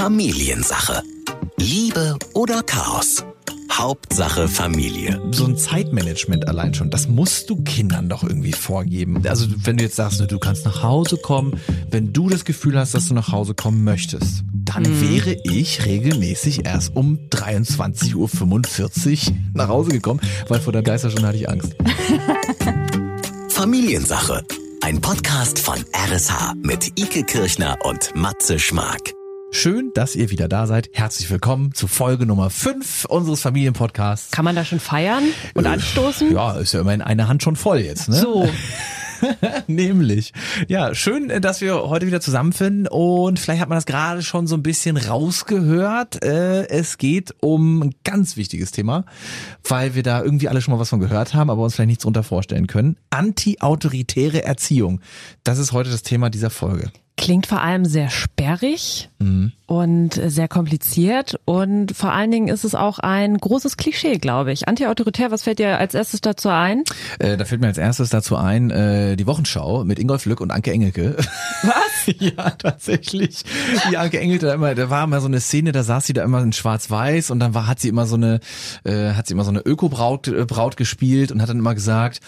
Familiensache. Liebe oder Chaos? Hauptsache Familie. So ein Zeitmanagement allein schon, das musst du Kindern doch irgendwie vorgeben. Also wenn du jetzt sagst, du kannst nach Hause kommen, wenn du das Gefühl hast, dass du nach Hause kommen möchtest, dann mhm. wäre ich regelmäßig erst um 23.45 Uhr nach Hause gekommen, weil vor der Geisterstunde hatte ich Angst. Familiensache. Ein Podcast von RSH mit Ike Kirchner und Matze Schmark. Schön, dass ihr wieder da seid. Herzlich willkommen zu Folge Nummer 5 unseres Familienpodcasts. Kann man da schon feiern und äh, anstoßen? Ja, ist ja immerhin eine Hand schon voll jetzt, ne? So. Nämlich. Ja, schön, dass wir heute wieder zusammenfinden und vielleicht hat man das gerade schon so ein bisschen rausgehört. Äh, es geht um ein ganz wichtiges Thema, weil wir da irgendwie alle schon mal was von gehört haben, aber uns vielleicht nichts drunter vorstellen können. Anti-autoritäre Erziehung. Das ist heute das Thema dieser Folge. Klingt vor allem sehr sperrig mhm. und sehr kompliziert und vor allen Dingen ist es auch ein großes Klischee, glaube ich. Anti-autoritär, was fällt dir als erstes dazu ein? Äh, da fällt mir als erstes dazu ein, äh, die Wochenschau mit Ingolf Lück und Anke Engelke. Was? ja, tatsächlich. Die Anke Engelke, da, immer, da war immer so eine Szene, da saß sie da immer in schwarz-weiß und dann war, hat sie immer so eine, äh, hat sie immer so eine Öko-Braut äh, Braut gespielt und hat dann immer gesagt,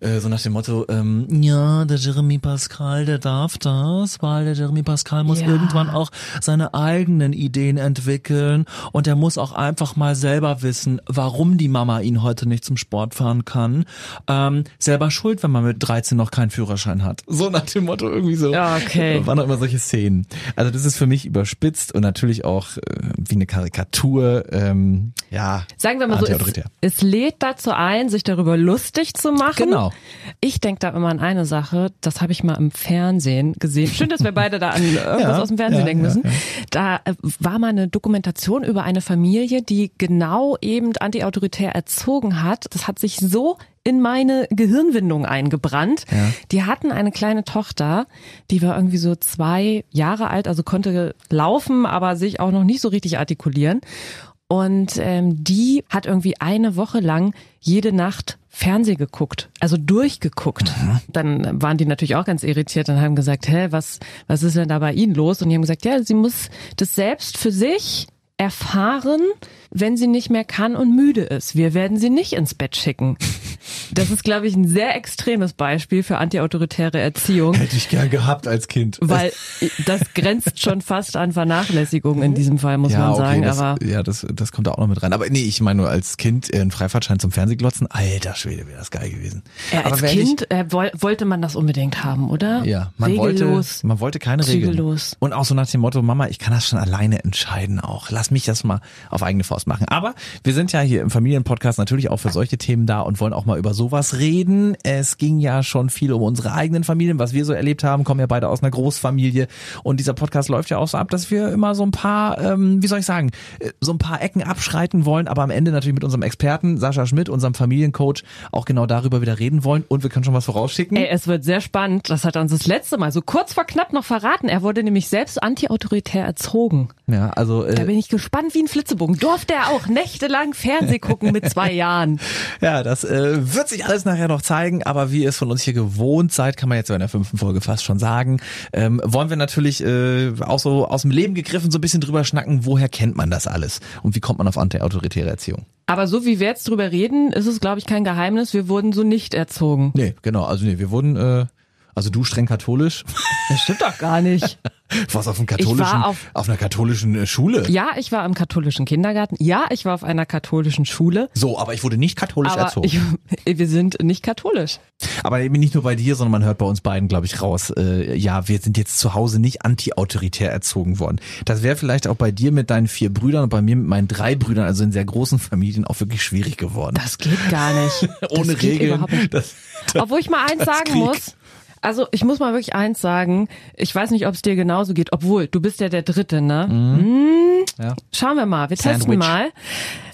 äh, so nach dem Motto, ähm, ja, der Jeremy Pascal, der darf das, Pascal, der Jeremy Pascal muss ja. irgendwann auch seine eigenen Ideen entwickeln und er muss auch einfach mal selber wissen, warum die Mama ihn heute nicht zum Sport fahren kann. Ähm, selber schuld, wenn man mit 13 noch keinen Führerschein hat. So nach dem Motto irgendwie so. Ja, okay. Waren auch immer solche Szenen. Also das ist für mich überspitzt und natürlich auch äh, wie eine Karikatur. Ähm, ja. Sagen wir mal so, es, es lädt dazu ein, sich darüber lustig zu machen. Genau. Ich denke da immer an eine Sache, das habe ich mal im Fernsehen gesehen. Schön, dass wir beide da an irgendwas ja, aus dem Fernsehen ja, denken müssen. Ja, da äh, war mal eine Dokumentation über eine Familie, die genau eben antiautoritär erzogen hat. Das hat sich so in meine Gehirnwindung eingebrannt. Die hatten eine kleine Tochter, die war irgendwie so zwei Jahre alt, also konnte laufen, aber sich auch noch nicht so richtig artikulieren. Und ähm, die hat irgendwie eine Woche lang jede Nacht Fernseh geguckt, also durchgeguckt. Mhm. Dann waren die natürlich auch ganz irritiert und haben gesagt, hä, was, was ist denn da bei Ihnen los? Und die haben gesagt, ja, sie muss das selbst für sich erfahren, wenn sie nicht mehr kann und müde ist. Wir werden sie nicht ins Bett schicken. Das ist, glaube ich, ein sehr extremes Beispiel für antiautoritäre Erziehung. Hätte ich gern gehabt als Kind. Weil das grenzt schon fast an Vernachlässigung in diesem Fall, muss ja, man sagen. das, aber ja, das, das kommt da auch noch mit rein. Aber nee, ich meine nur als Kind einen Freifahrtschein zum Fernsehglotzen. Alter Schwede, wäre das geil gewesen. Ja, als Kind äh, wollte man das unbedingt haben, oder? Ja, man Regellos, wollte, man wollte keine zügellos. Regeln. Und auch so nach dem Motto, Mama, ich kann das schon alleine entscheiden auch. Lass mich das mal auf eigene Faust machen. Aber wir sind ja hier im Familienpodcast natürlich auch für solche Themen da und wollen auch mal über sowas reden. Es ging ja schon viel um unsere eigenen Familien, was wir so erlebt haben, kommen ja beide aus einer Großfamilie und dieser Podcast läuft ja auch so ab, dass wir immer so ein paar, ähm, wie soll ich sagen, äh, so ein paar Ecken abschreiten wollen, aber am Ende natürlich mit unserem Experten Sascha Schmidt, unserem Familiencoach, auch genau darüber wieder reden wollen und wir können schon was vorausschicken. Ey, es wird sehr spannend. Das hat er uns das letzte Mal so kurz vor knapp noch verraten. Er wurde nämlich selbst antiautoritär erzogen. Ja, also äh, da bin ich gespannt wie ein Flitzebogen. Durfte er auch nächtelang Fernseh gucken mit zwei Jahren. Ja, das äh, wird sich alles nachher noch zeigen, aber wie ihr es von uns hier gewohnt seid, kann man jetzt in der fünften Folge fast schon sagen, ähm, wollen wir natürlich äh, auch so aus dem Leben gegriffen so ein bisschen drüber schnacken, woher kennt man das alles und wie kommt man auf anti-autoritäre Erziehung? Aber so wie wir jetzt drüber reden, ist es, glaube ich, kein Geheimnis. Wir wurden so nicht erzogen. Nee, genau. Also nee, wir wurden, äh, also du streng katholisch. Das stimmt doch gar nicht. Was auf einem katholischen, auf, auf, einer katholischen äh, Schule? Ja, ich war im katholischen Kindergarten. Ja, ich war auf einer katholischen Schule. So, aber ich wurde nicht katholisch aber erzogen. Ich, wir sind nicht katholisch. Aber eben nicht nur bei dir, sondern man hört bei uns beiden, glaube ich, raus. Äh, ja, wir sind jetzt zu Hause nicht anti-autoritär erzogen worden. Das wäre vielleicht auch bei dir mit deinen vier Brüdern und bei mir mit meinen drei Brüdern, also in sehr großen Familien, auch wirklich schwierig geworden. Das geht gar nicht. Ohne Regeln. Das, das, Obwohl ich mal eins sagen Krieg. muss. Also ich muss mal wirklich eins sagen. Ich weiß nicht, ob es dir genauso geht, obwohl du bist ja der Dritte, ne? Mhm. Hm, ja. Schauen wir mal. Wir Sandwich. testen mal.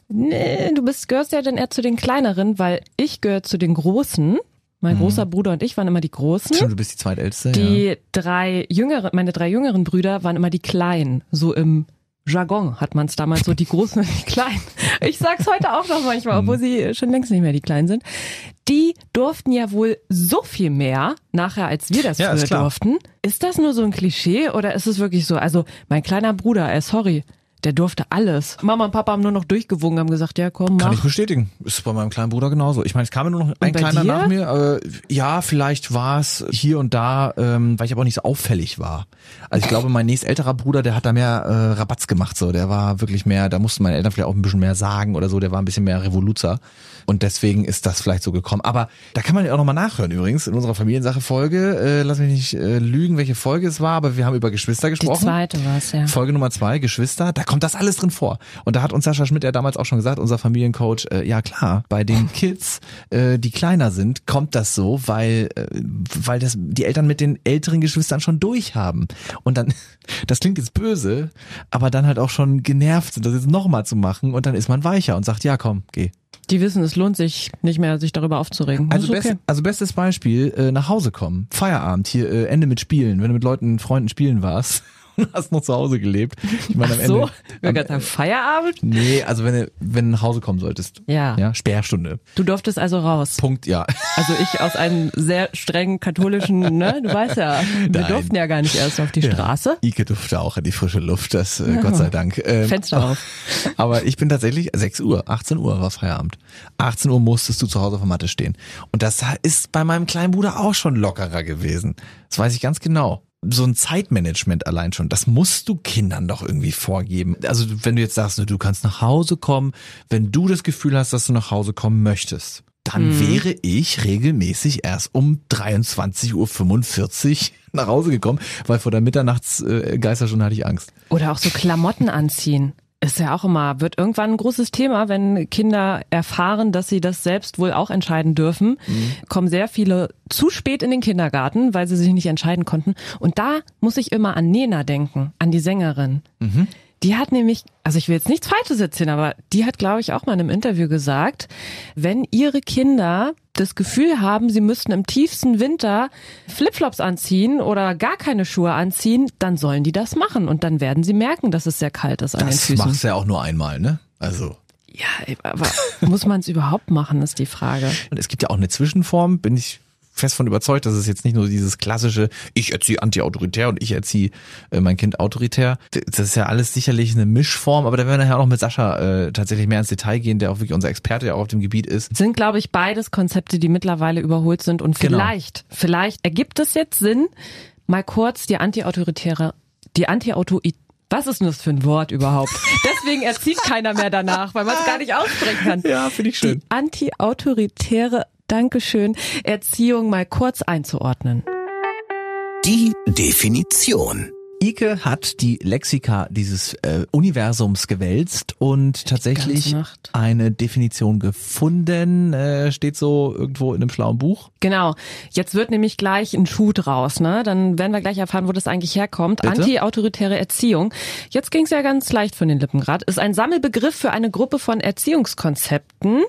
Nee, du bist gehörst ja dann eher zu den kleineren, weil ich gehöre zu den Großen. Mein mhm. großer Bruder und ich waren immer die Großen. Stimmt, du bist die zweitälteste. Die ja. drei jüngeren, meine drei jüngeren Brüder waren immer die Kleinen, so im Jargon hat man es damals so, die Großen und die Kleinen. Ich sag's heute auch noch manchmal, obwohl sie schon längst nicht mehr die Kleinen sind. Die durften ja wohl so viel mehr nachher, als wir das Ja, ist früher klar. durften. Ist das nur so ein Klischee oder ist es wirklich so? Also mein kleiner Bruder, äh, sorry, der durfte alles. Mama und Papa haben nur noch durchgewungen, haben gesagt, ja komm, Kann mach. ich bestätigen. Ist bei meinem kleinen Bruder genauso. Ich meine, es kam nur noch ein kleiner dir? nach mir. Aber ja, vielleicht war es hier und da, ähm, weil ich aber auch nicht so auffällig war. Also ich glaube, mein nächst älterer Bruder, der hat da mehr äh, Rabatz gemacht. So, der war wirklich mehr. Da mussten meine Eltern vielleicht auch ein bisschen mehr sagen oder so. Der war ein bisschen mehr Revoluzer. Und deswegen ist das vielleicht so gekommen. Aber da kann man ja auch nochmal nachhören übrigens in unserer Familiensache-Folge. Äh, lass mich nicht äh, lügen, welche Folge es war, aber wir haben über Geschwister Die gesprochen. zweite war es, ja. Folge Nummer zwei, Geschwister, da kommt das alles drin vor. Und da hat uns Sascha Schmidt ja damals auch schon gesagt, unser Familiencoach, äh, ja klar, bei den Kids, äh, die kleiner sind, kommt das so, weil, äh, weil das die Eltern mit den älteren Geschwistern schon durch haben. Und dann, das klingt jetzt böse, aber dann halt auch schon genervt sind, das jetzt nochmal zu machen und dann ist man weicher und sagt, ja komm, geh. Die wissen, es lohnt sich nicht mehr, sich darüber aufzuregen. Also, ist best, also bestes Beispiel, äh, nach Hause kommen, Feierabend, hier äh, Ende mit Spielen, wenn du mit Leuten, Freunden spielen warst und hast noch zu Hause gelebt. Ich meine, am Ach so, Ende, wir am, sagen Feierabend. Nee, also wenn du, wenn du nach Hause kommen solltest. Ja. Ja, Sperrstunde. Du durftest also raus. Punkt, ja. Also ich aus einem sehr strengen katholischen, ne, du weißt ja, wir Nein. durften ja gar nicht erst auf die Straße. Ike durfte auch in die frische Luft, das äh, Gott sei Dank. Ähm, Fenster auf. Aber ich bin tatsächlich 6 Uhr, 18 Uhr war Feierabend. 18 Uhr musstest du zu Hause auf der Matte stehen. Und das ist bei meinem kleinen Bruder auch schon lockerer gewesen. Das weiß ich ganz genau. So ein Zeitmanagement allein schon, das musst du Kindern doch irgendwie vorgeben. Also wenn du jetzt sagst, ne, du kannst nach Hause kommen, wenn du das Gefühl hast, dass du nach Hause kommen möchtest, dann wäre ich regelmäßig erst um 23.45 Uhr nach Hause gekommen, weil vor der Mitternachts äh, Geisterstunde hatte ich Angst. Oder auch so Klamotten anziehen. Ist ja auch immer, wird irgendwann ein großes Thema, wenn Kinder erfahren, dass sie das selbst wohl auch entscheiden dürfen. Kommen sehr viele zu spät in den Kindergarten, weil sie sich nicht entscheiden konnten. Und da muss ich immer an Nena denken, an die Sängerin. Die hat nämlich, also ich will jetzt nichts Falsches erzählen, aber die hat, glaube ich, auch mal in einem Interview gesagt, wenn ihre Kinder das Gefühl haben, sie müssten im tiefsten Winter Flipflops anziehen oder gar keine Schuhe anziehen, dann sollen die das machen und dann werden sie merken, dass es sehr kalt ist an den Das Füßen. machst du ja auch nur einmal, ne? Also. Ja, aber muss man es überhaupt machen, ist die Frage. Und es gibt ja auch eine Zwischenform, bin ich fest von überzeugt, dass es jetzt nicht nur dieses klassische, ich erziehe anti-autoritär und ich erziehe äh, mein Kind autoritär. Das ist ja alles sicherlich eine Mischform, aber da werden wir nachher auch noch mit Sascha äh, tatsächlich mehr ins Detail gehen, der auch wirklich unser Experte ja auch auf dem Gebiet ist. Sind, glaube ich, beides Konzepte, die mittlerweile überholt sind und Genau. vielleicht, vielleicht ergibt es jetzt Sinn, mal kurz die anti-autoritäre, die anti-auto was ist denn das für ein Wort überhaupt? Deswegen erzieht keiner mehr danach, weil man es gar nicht aussprechen kann. Ja, finde ich Die anti-autoritäre, Dankeschön, Erziehung mal kurz einzuordnen. Die Definition. Ike hat die Lexika dieses äh, Universums gewälzt und tatsächlich eine Definition gefunden. Äh, steht so irgendwo in einem schlauen Buch. Genau. Jetzt wird nämlich gleich ein Schuh draus, ne? Dann werden wir gleich erfahren, wo das eigentlich herkommt. Anti-autoritäre Erziehung. Jetzt ging's ja ganz leicht von den Lippen grad. Ist ein Sammelbegriff für eine Gruppe von Erziehungskonzepten,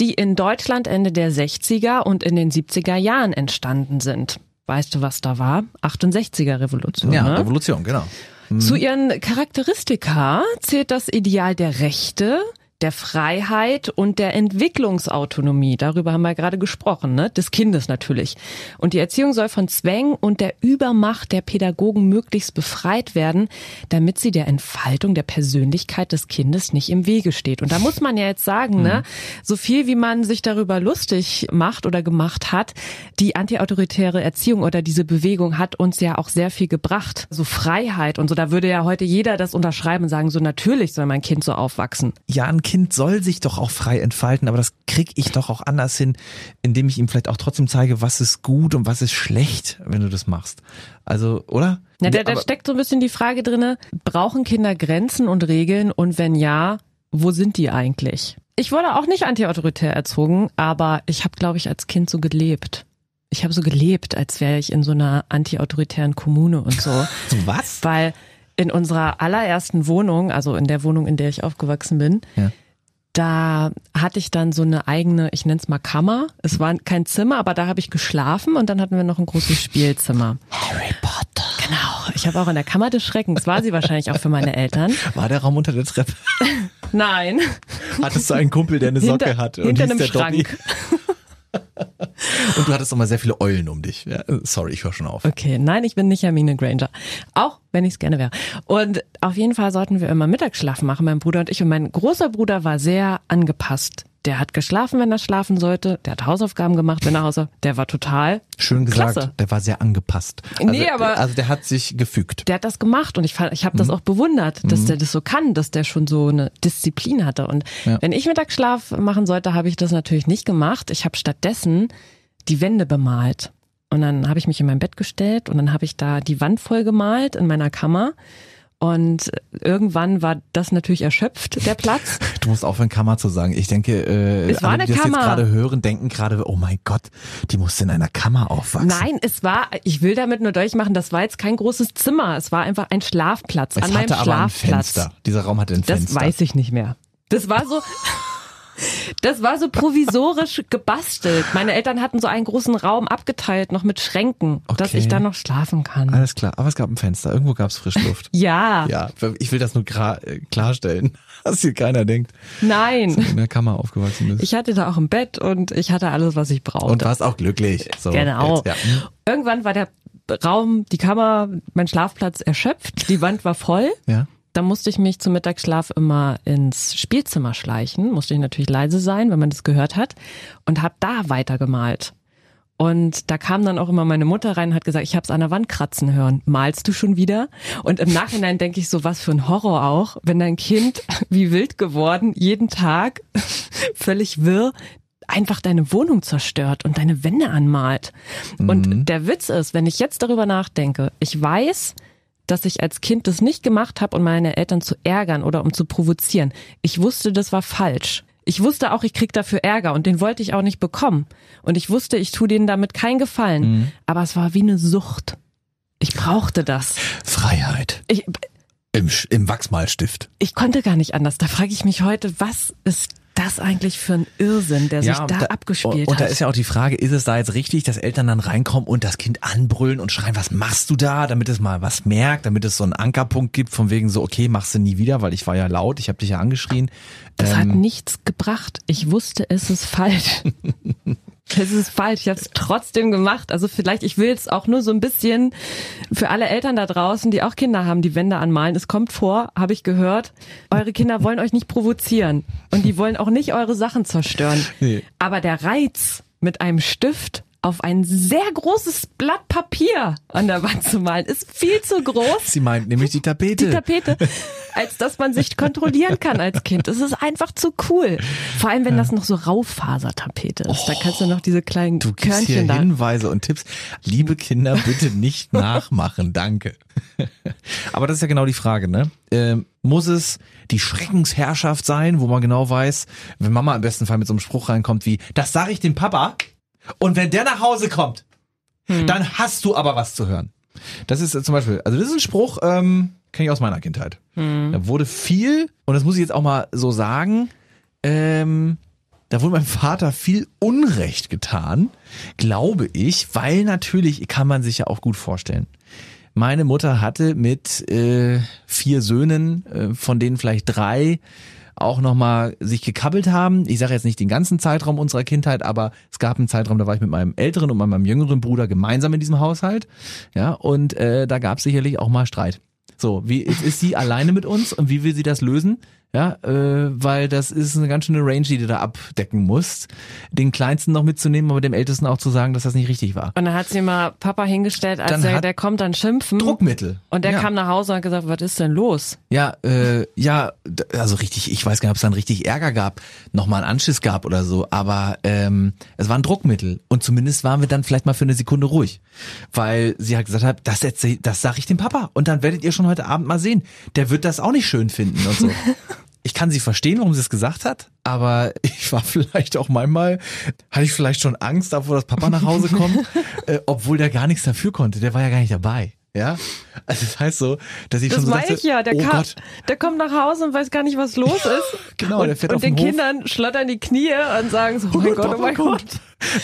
die in Deutschland Ende der 60er und in den 70er Jahren entstanden sind. Weißt du, was da war? 68er Revolution. Ja, ne? Revolution, genau. Zu ihren Charakteristika zählt das Ideal der Rechte, der Freiheit und der Entwicklungsautonomie. Darüber haben wir gerade gesprochen, ne? Des Kindes natürlich. Und die Erziehung soll von Zwängen und der Übermacht der Pädagogen möglichst befreit werden, damit sie der Entfaltung der Persönlichkeit des Kindes nicht im Wege steht. Und da muss man ja jetzt sagen, ne? So viel wie man sich darüber lustig macht oder gemacht hat, die antiautoritäre Erziehung oder diese Bewegung hat uns ja auch sehr viel gebracht. So Freiheit und so. Da würde ja heute jeder das unterschreiben und sagen, so natürlich soll mein Kind so aufwachsen. ja, ein Kind soll sich doch auch frei entfalten, aber das krieg ich doch auch anders hin, indem ich ihm vielleicht auch trotzdem zeige, was ist gut und was ist schlecht, wenn du das machst. Also, oder? Ja, da, da steckt so ein bisschen die Frage drinne, brauchen Kinder Grenzen und Regeln und wenn ja, wo sind die eigentlich? Ich wurde auch nicht antiautoritär erzogen, aber ich habe, glaube ich, als Kind so gelebt. Ich habe so gelebt, als wäre ich in so einer antiautoritären Kommune und so. was? Weil in unserer allerersten Wohnung, also in der Wohnung, in der ich aufgewachsen bin, Ja. da hatte ich dann so eine eigene, ich nenne es mal Kammer. Es war kein Zimmer, aber da habe ich geschlafen und dann hatten wir noch ein großes Spielzimmer. Harry Potter. Genau. Ich habe auch in der Kammer des Schreckens, war sie wahrscheinlich auch für meine Eltern. War der Raum unter der Treppe? Nein. Hattest du einen Kumpel, der eine Socke hinter, hatte? Und hinter einem der Dobby? Und du hattest immer sehr viele Eulen um dich. Ja, sorry, ich höre schon auf. Okay, nein, ich bin nicht Hermine Granger. Auch wenn ich es gerne wäre. Und auf jeden Fall sollten wir immer Mittagsschlaf machen, mein Bruder und ich. Und mein großer Bruder war sehr angepasst. Der hat geschlafen, wenn er schlafen sollte. Der hat Hausaufgaben gemacht, wenn er Hausaufgaben. Der war total Schön gesagt, Klasse. der war sehr angepasst. Also, Nee, aber- Also der hat sich gefügt. der hat das gemacht und ich fand, ich habe das auch bewundert, dass der das so kann, dass der schon so eine Disziplin hatte. Und Ja. wenn ich Mittagsschlaf machen sollte, habe ich das natürlich nicht gemacht. Ich habe stattdessen die Wände bemalt. Und dann habe ich mich in mein Bett gestellt und dann habe ich da die Wand voll gemalt in meiner Kammer. Und irgendwann war das natürlich erschöpft, der Platz. Du musst aufhören, Kammer zu sagen. Ich denke, äh, Es war alle, die das Kammer. jetzt gerade hören, denken gerade, oh mein Gott, die musste in einer Kammer aufwachsen. Nein, es war, ich will damit nur deutlich machen, das war jetzt kein großes Zimmer. Es war einfach ein Schlafplatz es an meinem hatte aber ein Schlafplatz. Fenster. Dieser Raum hatte ein Das Fenster. weiß ich nicht mehr. Das war so. Das war so provisorisch gebastelt. Meine Eltern hatten so einen großen Raum abgeteilt, noch mit Schränken, dass Okay. ich da noch schlafen kann. Alles klar, aber es gab ein Fenster. Irgendwo gab es Frischluft. Ja, ja, ich will das nur äh, klarstellen, dass hier keiner denkt, nein. in der Kammer aufgewachsen ist. Ich hatte da auch ein Bett und ich hatte alles, was ich brauchte. Und warst auch glücklich. So, Genau. Jetzt, ja. Irgendwann war der Raum, die Kammer, mein Schlafplatz erschöpft, die Wand war voll. ja. Da musste ich mich zum Mittagsschlaf immer ins Spielzimmer schleichen. Musste ich natürlich leise sein, wenn man das gehört hat. Und habe da weitergemalt. Und da kam dann auch immer meine Mutter rein und hat gesagt, ich habe es an der Wand kratzen hören. Malst du schon wieder? Und im Nachhinein denke ich so, was für ein Horror auch, wenn dein Kind, wie wild geworden, jeden Tag völlig wirr einfach deine Wohnung zerstört und deine Wände anmalt. Und der Witz ist, wenn ich jetzt darüber nachdenke, ich weiß, dass ich als Kind das nicht gemacht habe, um meine Eltern zu ärgern oder um zu provozieren. Ich wusste, das war falsch. Ich wusste auch, ich krieg dafür Ärger und den wollte ich auch nicht bekommen. Und ich wusste, ich tue denen damit keinen Gefallen. Aber es war wie eine Sucht. Ich brauchte das. Freiheit. Ich, Im, Im Wachsmalstift. ich konnte gar nicht anders. Da frage ich mich heute, was ist das eigentlich für ein Irrsinn, der sich und da, abgespielt und, und da hat? ist ja auch die Frage, ist es da jetzt richtig, dass Eltern dann reinkommen und das Kind anbrüllen und schreien, was machst du da, damit es mal was merkt, damit es so einen Ankerpunkt gibt, von wegen so, okay, machst du nie wieder, weil ich war ja laut, ich habe dich ja angeschrien. Das hat Ähm, nichts gebracht. Ich wusste, es ist falsch. es ist falsch. Ich habe es trotzdem gemacht. Also vielleicht, ich will es auch nur so ein bisschen für alle Eltern da draußen, die auch Kinder haben, die Wände anmalen. Es kommt vor, habe ich gehört, eure Kinder wollen euch nicht provozieren und die wollen auch nicht eure Sachen zerstören. Nee. Aber der Reiz mit einem Stift auf ein sehr großes Blatt Papier an der Wand zu malen, ist viel zu groß Sie meint nämlich die Tapete. die Tapete, als dass man sich kontrollieren kann als Kind. Es ist einfach zu cool. Vor allem, wenn das noch so Raufasertapete ist. da kannst du noch diese kleinen Du gibst hier Körnchen da. Hinweise und Tipps. Liebe Kinder, bitte nicht nachmachen. Danke. Aber das ist ja genau die Frage, ne? Ähm, muss es die Schreckensherrschaft sein, wo man genau weiß, wenn Mama im besten Fall mit so einem Spruch reinkommt wie, das sage ich dem Papa und wenn der nach Hause kommt, Hm. dann hast du aber was zu hören. Das ist äh, zum Beispiel, also das ist ein Spruch, ähm, kenne ich aus meiner Kindheit. Hm. Da wurde viel, und das muss ich jetzt auch mal so sagen, ähm, da wurde meinem Vater viel Unrecht getan, glaube ich, weil natürlich kann man sich ja auch gut vorstellen. Meine Mutter hatte mit äh, vier Söhnen, äh, von denen vielleicht drei auch nochmal sich gekabbelt haben. Ich sage jetzt nicht den ganzen Zeitraum unserer Kindheit, aber es gab einen Zeitraum, da war ich mit meinem älteren und meinem jüngeren Bruder gemeinsam in diesem Haushalt. Ja, und äh, da gab es sicherlich auch mal Streit. So, wie jetzt ist sie alleine mit uns und wie will sie das lösen? Ja, äh, weil das ist eine ganz schöne Range, die du da abdecken musst. Den Kleinsten noch mitzunehmen, aber dem Ältesten auch zu sagen, dass das nicht richtig war. Und dann hat sie mal Papa hingestellt, als der, hat- der kommt dann schimpfen. Druckmittel. Und der ja. kam nach Hause und hat gesagt, was ist denn los? Ja, äh, ja, also richtig, ich weiß gar nicht, ob es dann richtig Ärger gab, nochmal einen Anschiss gab oder so, aber ähm, es war ein Druckmittel und zumindest waren wir dann vielleicht mal für eine Sekunde ruhig, weil sie halt gesagt hat, das, erzähl- das sag ich dem Papa und dann werdet ihr schon heute Abend mal sehen, der wird das auch nicht schön finden und so. Ich kann sie verstehen, warum sie es gesagt hat, aber ich war vielleicht auch manchmal, hatte ich vielleicht schon Angst davor, dass Papa nach Hause kommt, äh, obwohl der gar nichts dafür konnte, der war ja gar nicht dabei. Ja, also das heißt so, dass ich Das schon so dachte, ich ja. Der, oh kam, Gott, der kommt nach Hause und weiß gar nicht, was los ist. genau, und, der fährt und auf den den. Kindern schlottern die Knie und sagen so, oh mein Gott, oh mein Gott.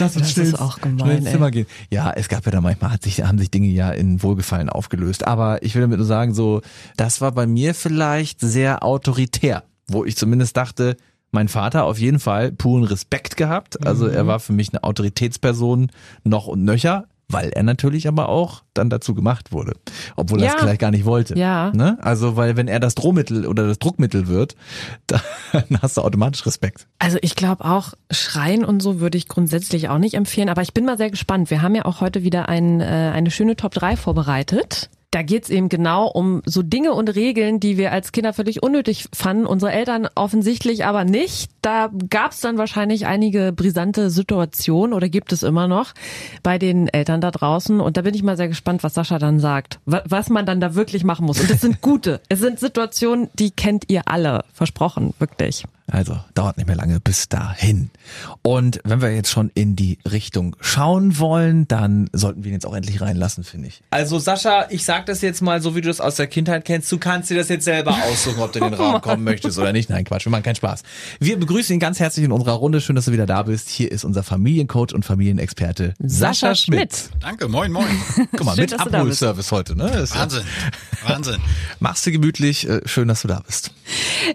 Lass uns Das schnell, ist auch gemein, schnell ins. Zimmer gehen. Ja, es gab ja da manchmal, hat sich, haben sich Dinge ja in Wohlgefallen aufgelöst. Aber ich will damit nur sagen, so, das war bei mir vielleicht sehr autoritär, wo ich zumindest dachte, mein Vater auf jeden Fall puren Respekt gehabt. Also er war für mich eine Autoritätsperson noch und nöcher weil er natürlich aber auch dann dazu gemacht wurde, obwohl er Ja. es vielleicht gar nicht wollte. Ja. Ne? Also weil wenn er das Drohmittel oder das Druckmittel wird, dann hast du automatisch Respekt. Also ich glaube auch, Schreien und so würde ich grundsätzlich auch nicht empfehlen, aber ich bin mal sehr gespannt. Wir haben ja auch heute wieder ein, äh, eine schöne Top 3 vorbereitet. Da geht's eben genau um so Dinge und Regeln, die wir als Kinder völlig unnötig fanden, unsere Eltern offensichtlich aber nicht. Da gab's dann wahrscheinlich einige brisante Situationen oder gibt es immer noch bei den Eltern da draußen. Und da bin ich mal sehr gespannt, was Sascha dann sagt, wa- was man dann da wirklich machen muss. Und es sind gute, es sind Situationen, die kennt ihr alle, versprochen, wirklich. Also dauert nicht mehr lange bis dahin. Und wenn wir jetzt schon in die Richtung schauen wollen, dann sollten wir ihn jetzt auch endlich reinlassen, finde ich. Also Sascha, ich sag das jetzt mal so, wie du das aus der Kindheit kennst. Du kannst dir das jetzt selber aussuchen, ob du in den Raum kommen möchtest oder nicht. Nein, Quatsch, wir machen keinen Spaß. Wir begrüßen ihn ganz herzlich in unserer Runde. Schön, dass du wieder da bist. Hier ist unser Familiencoach und Familienexperte Sascha, Sascha Schmidt. Schmidt. Danke, moin, moin. Guck mal, Schön, mit. Abholservice heute, ne? Ist ja- Wahnsinn, Wahnsinn. Machst du gemütlich. Äh, Schön, dass du da bist.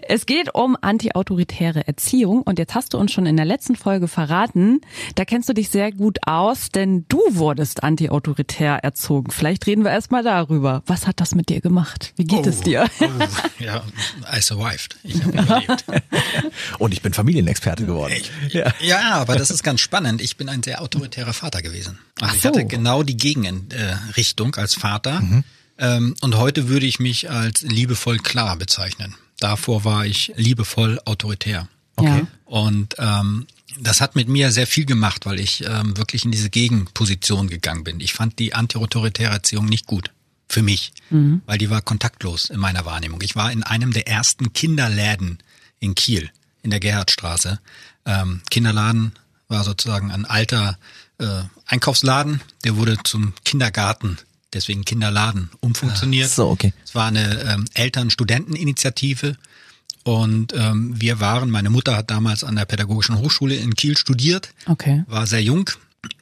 Es geht um antiautoritäre Erziehung und jetzt hast du uns schon in der letzten Folge verraten, da kennst du dich sehr gut aus, denn du wurdest antiautoritär erzogen. Vielleicht reden wir erstmal darüber. Was hat das mit dir gemacht? Wie geht es dir? Oh, ja, I survived. Ich habe überlebt. Und ich bin Familienexperte geworden. Ja. Ja, aber das ist ganz spannend. Ich bin ein sehr autoritärer Vater gewesen. Also Ach ich so. hatte genau die Gegenrichtung als Vater. Ähm, und heute würde ich mich als liebevoll klar bezeichnen. Davor war ich liebevoll autoritär. Okay. Und ähm, das hat mit mir sehr viel gemacht, weil ich ähm, wirklich in diese Gegenposition gegangen bin. Ich fand die antiautoritäre Erziehung nicht gut. Für mich. Weil die war kontaktlos in meiner Wahrnehmung. Ich war in einem der ersten Kinderläden in Kiel, in der Gerhardstraße. Ähm, Kinderladen war sozusagen ein alter äh, Einkaufsladen, der wurde zum Kindergarten, deswegen Kinderladen, umfunktioniert. So, okay. Es war eine ähm, Eltern-Studenteninitiative und ähm, wir waren, meine Mutter hat damals an der Pädagogischen Hochschule in Kiel studiert, Okay. war sehr jung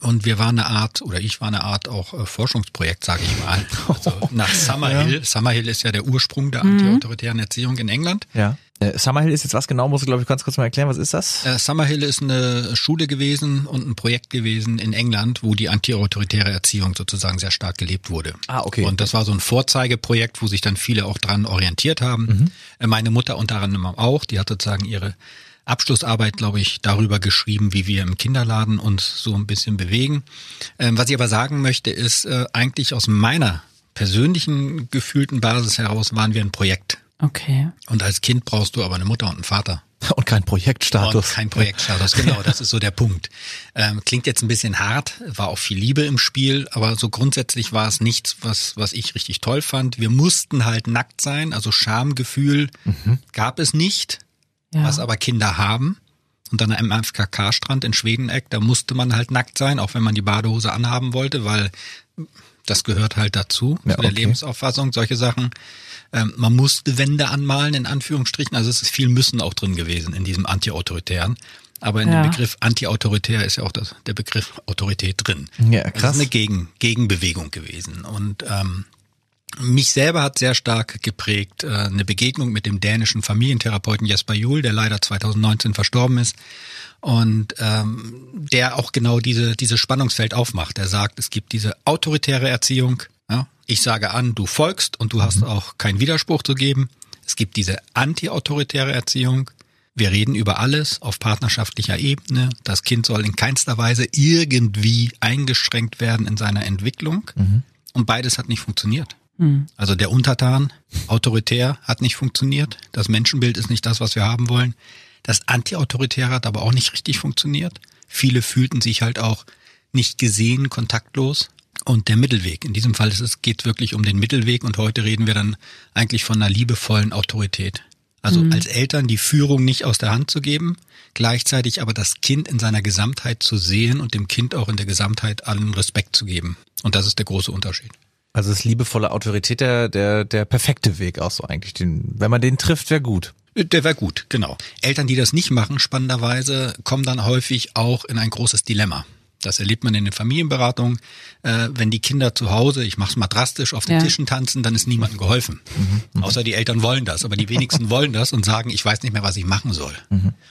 und wir waren eine Art, oder ich war eine Art auch äh, Forschungsprojekt, sage ich mal. Also nach Summerhill. Summerhill ist ja der Ursprung der antiautoritären Erziehung in England. Ja. Äh, Summerhill ist jetzt was genau, musst du, glaube ich, ganz kurz mal erklären. Was ist das? Äh, Summerhill ist eine Schule gewesen und ein Projekt gewesen in England, wo die antiautoritäre Erziehung sozusagen sehr stark gelebt wurde. Ah, okay. Und das war so ein Vorzeigeprojekt, wo sich dann viele auch dran orientiert haben. Mhm. Äh, Meine Mutter unter anderem auch, die hat sozusagen ihre Abschlussarbeit, glaube ich, darüber geschrieben, wie wir im Kinderladen uns so ein bisschen bewegen. Ähm, was ich aber sagen möchte, ist äh, eigentlich aus meiner persönlichen gefühlten Basis heraus waren wir ein Projekt. Okay. Und als Kind brauchst du aber eine Mutter und einen Vater. Und kein Projektstatus. Und kein Projektstatus, genau, das ist so der Punkt. Ähm, klingt jetzt ein bisschen hart, war auch viel Liebe im Spiel, aber so grundsätzlich war es nichts, was, was ich richtig toll fand. Wir mussten halt nackt sein, also Schamgefühl gab es nicht, Ja. was aber Kinder haben. Und dann am FKK-Strand in Schwedeneck, da musste man halt nackt sein, auch wenn man die Badehose anhaben wollte, weil das gehört halt dazu, Ja, zu der okay. Lebensauffassung, solche Sachen. Ähm, man musste Wände anmalen, in Anführungsstrichen. Also es ist viel Müssen auch drin gewesen in diesem Anti-Autoritären. Aber in Ja. dem Begriff Anti-Autoritär ist ja auch das, der Begriff Autorität drin. Ja, Das krass. ist eine Gegen, Gegenbewegung gewesen. Und ähm, mich selber hat sehr stark geprägt äh, eine Begegnung mit dem dänischen Familientherapeuten Jesper Juhl, der leider 2019 verstorben ist und ähm, der auch genau diese dieses Spannungsfeld aufmacht. Er sagt, es gibt diese autoritäre Erziehung. Ja, ich sage an, du folgst und du hast auch keinen Widerspruch zu geben. Es gibt diese anti-autoritäre Erziehung. Wir reden über alles auf partnerschaftlicher Ebene. Das Kind soll in keinster Weise irgendwie eingeschränkt werden in seiner Entwicklung. Und beides hat nicht funktioniert. Also der Untertan, autoritär, hat nicht funktioniert. Das Menschenbild ist nicht das, was wir haben wollen. Das Antiautoritäre hat aber auch nicht richtig funktioniert. Viele fühlten sich halt auch nicht gesehen, kontaktlos. Und der Mittelweg. In diesem Fall ist es, geht wirklich um den Mittelweg und heute reden wir dann eigentlich von einer liebevollen Autorität. Also als Eltern die Führung nicht aus der Hand zu geben, gleichzeitig aber das Kind in seiner Gesamtheit zu sehen und dem Kind auch in der Gesamtheit allen Respekt zu geben. Und das ist der große Unterschied. Also ist liebevolle Autorität der, der, der perfekte Weg auch so eigentlich. Den, wenn man den trifft, wäre gut. Der wäre gut, genau. Eltern, die das nicht machen, spannenderweise, kommen dann häufig auch in ein großes Dilemma. Das erlebt man in den Familienberatungen. Äh, wenn die Kinder zu Hause, ich mach's mal drastisch, auf den Ja. Tischen tanzen, dann ist niemandem geholfen. Außer die Eltern wollen das. Aber die wenigsten wollen das und sagen, ich weiß nicht mehr, was ich machen soll.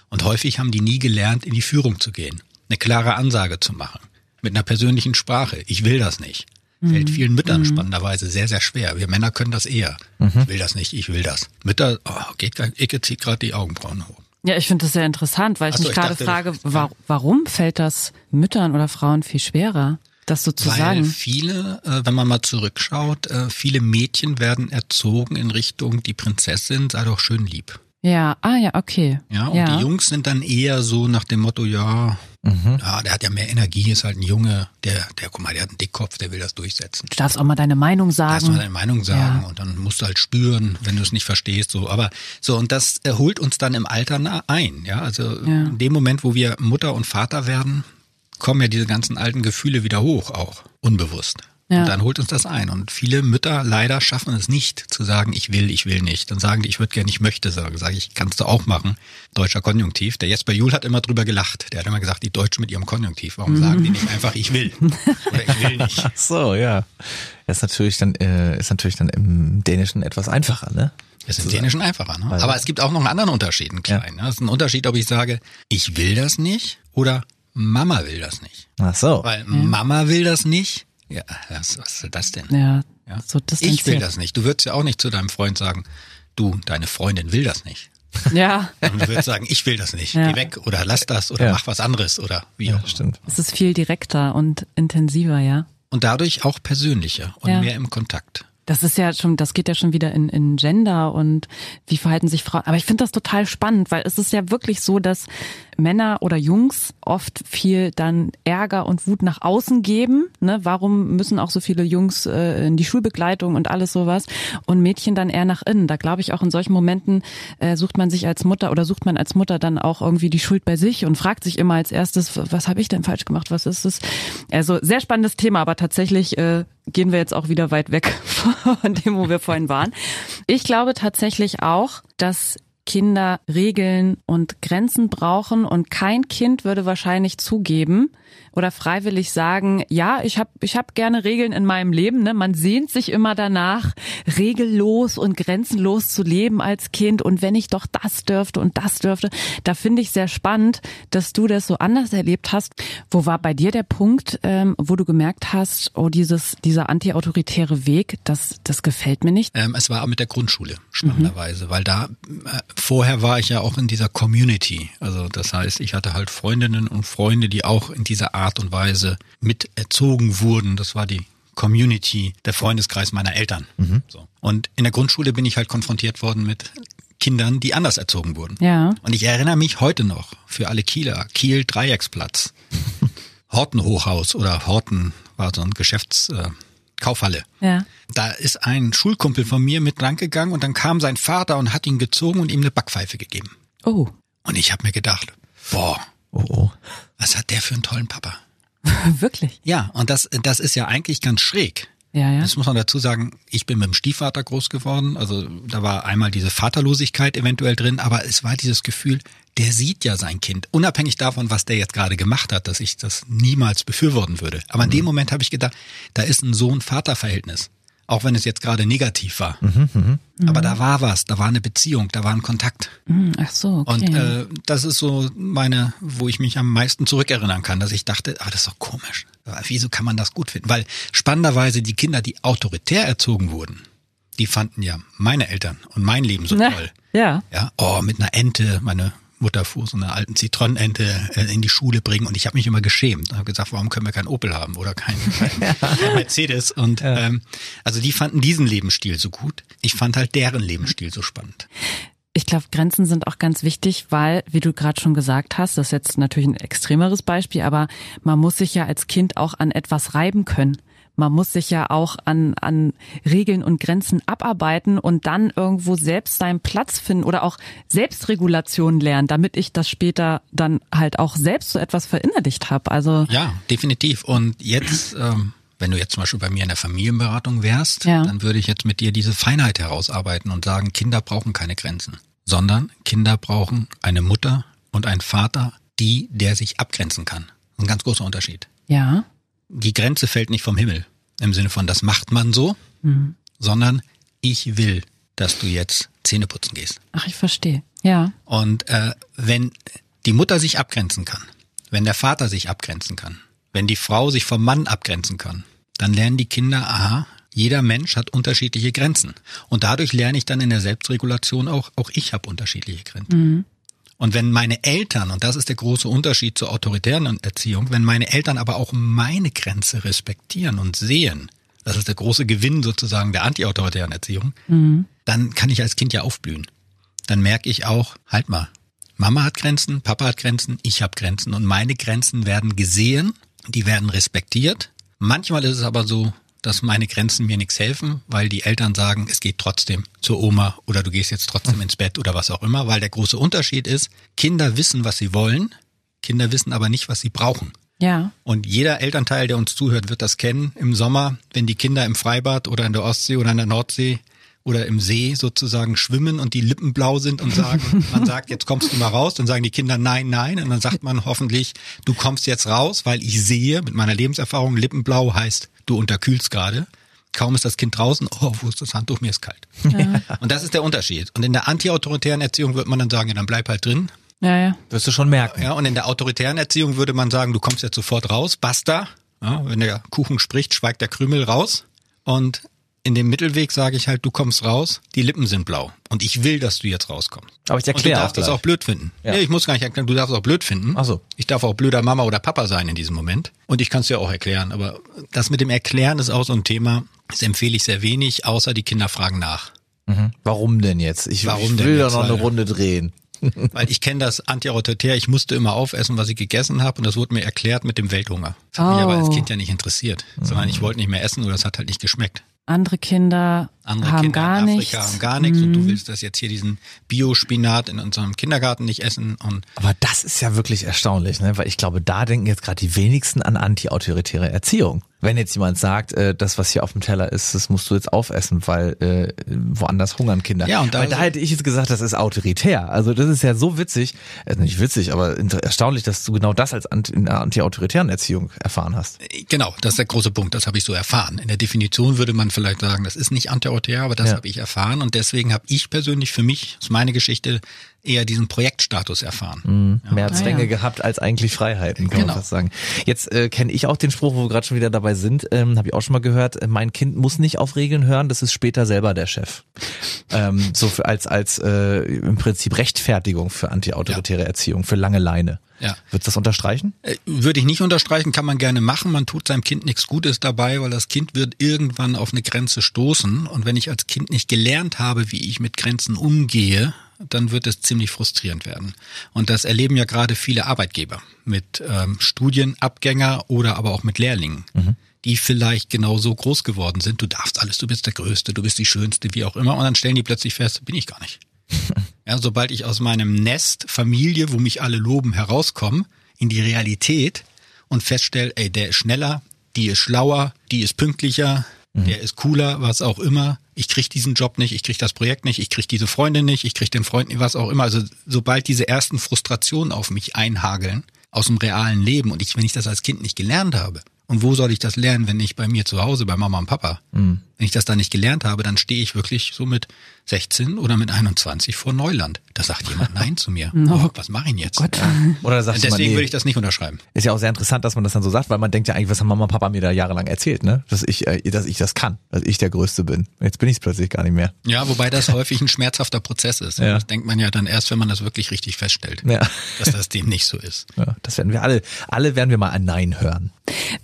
Und häufig haben die nie gelernt, in die Führung zu gehen, eine klare Ansage zu machen, mit einer persönlichen Sprache. Ich will das nicht. Fällt vielen Müttern spannenderweise sehr, sehr schwer. Wir Männer können das eher. Ich will das nicht, ich will das. Mütter, oh, geht, Icke zieht gerade die Augenbrauen hoch. Ja, ich finde das sehr interessant, weil ich so, mich ich gerade frage, du- wa warum fällt das Müttern oder Frauen viel schwerer, das so zu Weil sagen? viele, äh, wenn man mal zurückschaut, äh, viele Mädchen werden erzogen in Richtung die Prinzessin, sei doch schön lieb. Ja, ah ja, okay. Ja, und die Jungs sind dann eher so nach dem Motto, ja, ja, der hat ja mehr Energie, ist halt ein Junge, der, der, guck mal, der hat einen Dickkopf, der will das durchsetzen. Du darfst auch mal deine Meinung Lass mal sagen. deine Meinung sagen Ja. und dann musst du halt spüren, wenn du es nicht verstehst, so. Aber so, und das holt uns dann im Alter na- ein, ja. Also Ja. in dem Moment, wo wir Mutter und Vater werden, kommen ja diese ganzen alten Gefühle wieder hoch, auch unbewusst. Ja. Und dann holt uns das ein. Und viele Mütter leider schaffen es nicht zu sagen, ich will, ich will nicht. Dann sagen die, ich würde gerne, ich möchte sagen. Sage ich, kannst du auch machen. Deutscher Konjunktiv. Der Jesper Juhl hat immer drüber gelacht. Der hat immer gesagt, die Deutschen mit ihrem Konjunktiv. Warum sagen die nicht einfach, ich will? Oder ich will nicht. Ach so, ja. Das ist natürlich dann, äh, ist natürlich dann im Dänischen etwas einfacher, ne? Das ist im Dänischen einfacher. Ne? Weil- Aber es gibt auch noch einen anderen Unterschied, einen kleinen. Ne? Es ist ein Unterschied, ob ich sage, ich will das nicht oder Mama will das nicht. Ach so. Weil Mama will das nicht. Ja, was, was ist das denn? Ja, Ja. so ich will das nicht. Du würdest ja auch nicht zu deinem Freund sagen, du, deine Freundin will das nicht. Ja, Und du würdest sagen, ich will das nicht. Ja. Geh weg oder lass das oder Ja. mach was anderes oder wie auch Ja, immer. stimmt. es ist viel direkter und intensiver, ja. Und dadurch auch persönlicher und Ja. mehr im Kontakt. Das ist ja schon, das geht ja schon wieder in, in Gender und wie verhalten sich Frauen. Aber ich finde das total spannend, weil es ist ja wirklich so, dass Männer oder Jungs oft viel dann Ärger und Wut nach außen geben. Ne? Warum müssen auch so viele Jungs äh, in die Schulbegleitung und alles sowas und Mädchen dann eher nach innen? Da glaube ich auch in solchen Momenten äh, sucht man sich als Mutter oder sucht man als Mutter dann auch irgendwie die Schuld bei sich und fragt sich immer als erstes, was habe ich denn falsch gemacht? Was ist es? Also sehr spannendes Thema, aber tatsächlich äh, gehen wir jetzt auch wieder weit weg von dem, wo wir vorhin waren. Ich glaube tatsächlich auch, dass Kinder Regeln und Grenzen brauchen und kein Kind würde wahrscheinlich zugeben oder freiwillig sagen, ja, ich habe ich hab gerne Regeln in meinem Leben. Ne? Man sehnt sich immer danach, regellos und grenzenlos zu leben als Kind. Und wenn ich doch das dürfte und das dürfte, da finde ich sehr spannend, dass du das so anders erlebt hast. Wo war bei dir der Punkt, ähm, wo du gemerkt hast, oh, dieses, dieser antiautoritäre Weg, das, das gefällt mir nicht? Ähm, es war mit der Grundschule, spannenderweise, weil da äh, vorher war ich ja auch in dieser Community. Also das heißt, ich hatte halt Freundinnen und Freunde, die auch in dieser Art und Weise mit erzogen wurden. Das war die Community, der Freundeskreis meiner Eltern. So. Und in der Grundschule bin ich halt konfrontiert worden mit Kindern, die anders erzogen wurden. Ja. Und ich erinnere mich heute noch für alle Kieler, Kiel Dreiecksplatz, Horten Hochhaus oder Horten war so ein Geschäfts äh, Kaufhalle. Ja. Da ist ein Schulkumpel von mir mit rangegangen und dann kam sein Vater und hat ihn gezogen und ihm eine Backpfeife gegeben. Oh, Und ich habe mir gedacht, boah, Oh, oh. was hat der für einen tollen Papa? wirklich? Ja, und das, das ist ja eigentlich ganz schräg. Ja, ja. Das muss man dazu sagen, ich bin mit dem Stiefvater groß geworden, also da war einmal diese Vaterlosigkeit eventuell drin, aber es war dieses Gefühl, der sieht ja sein Kind, unabhängig davon, was der jetzt gerade gemacht hat, dass ich das niemals befürworten würde. Aber in dem Moment habe ich gedacht, da ist ein Sohn-Vater-Verhältnis, auch wenn es jetzt gerade negativ war. Aber da war was, da war eine Beziehung, da war ein Kontakt. Hm, Ach so, okay. Und äh, das ist so meine, wo ich mich am meisten zurückerinnern kann, dass ich dachte, ah, das ist doch komisch. Wieso kann man das gut finden? Weil spannenderweise die Kinder, die autoritär erzogen wurden, die fanden ja meine Eltern und mein Leben so Na, toll. Ja. Ja, oh, mit einer Ente, meine Mutter fuhr so eine alten Zitronenente äh, in die Schule bringen und ich habe mich immer geschämt und habe gesagt, warum können wir kein Opel haben oder kein, kein, kein Mercedes und ähm, also die fanden diesen Lebensstil so gut. Ich fand halt deren Lebensstil so spannend. Ich glaube, Grenzen sind auch ganz wichtig, weil, wie du gerade schon gesagt hast, das ist jetzt natürlich ein extremeres Beispiel, aber man muss sich ja als Kind auch an etwas reiben können. Man muss sich ja auch an, an Regeln und Grenzen abarbeiten und dann irgendwo selbst seinen Platz finden oder auch Selbstregulation lernen, damit ich das später dann halt auch selbst so etwas verinnerlicht habe. Also Ja, definitiv. Und jetzt, ähm, wenn du jetzt zum Beispiel bei mir in der Familienberatung wärst, Ja. dann würde ich jetzt mit dir diese Feinheit herausarbeiten und sagen, Kinder brauchen keine Grenzen, sondern Kinder brauchen eine Mutter und einen Vater, die, der sich abgrenzen kann. Ein ganz großer Unterschied. Ja. Die Grenze fällt nicht vom Himmel im Sinne von, das macht man so, mhm. sondern ich will, dass du jetzt Zähne putzen gehst. Ach, ich verstehe. Ja. Und äh, wenn die Mutter sich abgrenzen kann, wenn der Vater sich abgrenzen kann, wenn die Frau sich vom Mann abgrenzen kann, dann lernen die Kinder, aha, jeder Mensch hat unterschiedliche Grenzen. Und dadurch lerne ich dann in der Selbstregulation auch, auch ich habe unterschiedliche Grenzen. Mhm. Und wenn meine Eltern, und das ist der große Unterschied zur autoritären Erziehung, wenn meine Eltern aber auch meine Grenze respektieren und sehen, das ist der große Gewinn sozusagen der antiautoritären Erziehung, mhm. dann kann ich als Kind ja aufblühen. Dann merke ich auch, halt mal, Mama hat Grenzen, Papa hat Grenzen, ich habe Grenzen und meine Grenzen werden gesehen, die werden respektiert. Manchmal ist es aber so, dass meine Grenzen mir nichts helfen, weil die Eltern sagen, es geht trotzdem zur Oma oder du gehst jetzt trotzdem ins Bett oder was auch immer, weil der große Unterschied ist, Kinder wissen, was sie wollen, Kinder wissen aber nicht, was sie brauchen. Ja. Und jeder Elternteil, der uns zuhört, wird das kennen im Sommer, wenn die Kinder im Freibad oder in der Ostsee oder in der Nordsee oder im See sozusagen schwimmen und die Lippen blau sind und sagen, man sagt, jetzt kommst du mal raus, dann sagen die Kinder nein, nein und dann sagt man hoffentlich, du kommst jetzt raus, weil ich sehe mit meiner Lebenserfahrung, Lippenblau heißt, du unterkühlst gerade. Kaum ist das Kind draußen, oh, wo ist das Handtuch, mir ist kalt. Ja. Und das ist der Unterschied. Und in der antiautoritären Erziehung wird man dann sagen, ja, dann bleib halt drin. Ja, ja. Wirst du schon merken. Ja, und in der autoritären Erziehung würde man sagen, du kommst jetzt sofort raus, basta. Ja, wenn der Kuchen spricht, schweigt der Krümel raus. Und in dem Mittelweg sage ich halt, du kommst raus, die Lippen sind blau und ich will, dass du jetzt rauskommst. Aber ich erkläre Und du darfst das auch blöd finden. Ja. Nee, ich muss gar nicht erklären, du darfst auch blöd finden. Ach so. Ich darf auch blöder Mama oder Papa sein in diesem Moment. Und ich kann es dir auch erklären. Aber das mit dem Erklären ist auch so ein Thema, das empfehle ich sehr wenig, außer die Kinder fragen nach. Mhm. Warum denn jetzt? Ich, Warum ich will da noch eine Runde drehen. Weil ich kenne das antiautoritär, ich musste immer aufessen, was ich gegessen habe und das wurde mir erklärt mit dem Welthunger. Das hat oh. mich aber als oh. Kind ja nicht interessiert, sondern ich wollte nicht mehr essen oder es hat halt nicht geschmeckt. Andere Kinder Andere haben Kinder gar in Afrika nichts. haben gar nichts mhm. und du mhm. willst das jetzt hier diesen Biospinat in unserem Kindergarten nicht essen und Aber das ist ja wirklich erstaunlich, ne? Weil ich glaube, da denken jetzt gerade die wenigsten an antiautoritäre Erziehung wenn jetzt jemand sagt, äh, das, was hier auf dem Teller ist, das musst du jetzt aufessen, weil äh, woanders hungern Kinder. Ja, und da, weil da hätte ich jetzt gesagt, das ist autoritär. Also das ist ja so witzig, äh, nicht witzig, aber erstaunlich, dass du genau das als antiautoritären Erziehung erfahren hast. Genau, das ist der große Punkt, das habe ich so erfahren. In der Definition würde man vielleicht sagen, das ist nicht antiautoritär, aber das ja. habe ich erfahren und deswegen habe ich persönlich für mich, das ist meine Geschichte, eher diesen Projektstatus erfahren. Mhm. Ja. Mehr Zwänge ah, ja. gehabt als eigentlich Freiheiten, kann genau. man fast sagen. Jetzt äh, kenne ich auch den Spruch, wo wir gerade schon wieder dabei sind, ähm, habe ich auch schon mal gehört, äh, mein Kind muss nicht auf Regeln hören, das ist später selber der Chef. ähm, so für, als als äh, im Prinzip Rechtfertigung für antiautoritäre ja. Erziehung, für lange Leine. Ja. Würdest du das unterstreichen? Äh, würde ich nicht unterstreichen, kann man gerne machen. Man tut seinem Kind nichts Gutes dabei, weil das Kind wird irgendwann auf eine Grenze stoßen. Und wenn ich als Kind nicht gelernt habe, wie ich mit Grenzen umgehe, dann wird es ziemlich frustrierend werden. Und das erleben ja gerade viele Arbeitgeber mit ähm, Studienabgänger oder aber auch mit Lehrlingen. Mhm die vielleicht genau so groß geworden sind. Du darfst alles, du bist der Größte, du bist die Schönste, wie auch immer. Und dann stellen die plötzlich fest, bin ich gar nicht. ja, sobald ich aus meinem Nest, Familie, wo mich alle loben, herauskomme, in die Realität und feststelle, ey, der ist schneller, die ist schlauer, die ist pünktlicher, mhm. der ist cooler, was auch immer, ich krieg diesen Job nicht, ich krieg das Projekt nicht, ich krieg diese Freundin nicht, ich krieg den Freund nicht, was auch immer. Also sobald diese ersten Frustrationen auf mich einhageln aus dem realen Leben und ich, wenn ich das als Kind nicht gelernt habe, und wo soll ich das lernen, wenn nicht bei mir zu Hause, bei Mama und Papa? Mhm. Wenn ich das da nicht gelernt habe, dann stehe ich wirklich so mit 16 oder mit 21 vor Neuland. Da sagt jemand Nein zu mir. Oh, was mache ich jetzt? Gott. Ja. Oder sagt Deswegen nee. würde ich das nicht unterschreiben. Ist ja auch sehr interessant, dass man das dann so sagt, weil man denkt ja eigentlich, was haben Mama und Papa mir da jahrelang erzählt, ne? Dass ich, äh, dass ich das kann, dass ich der Größte bin. Jetzt bin ich es plötzlich gar nicht mehr. Ja, wobei das häufig ein schmerzhafter Prozess ist. Ja. Das denkt man ja dann erst, wenn man das wirklich richtig feststellt, ja. dass das dem nicht so ist. Ja, das werden wir alle, alle werden wir mal ein Nein hören.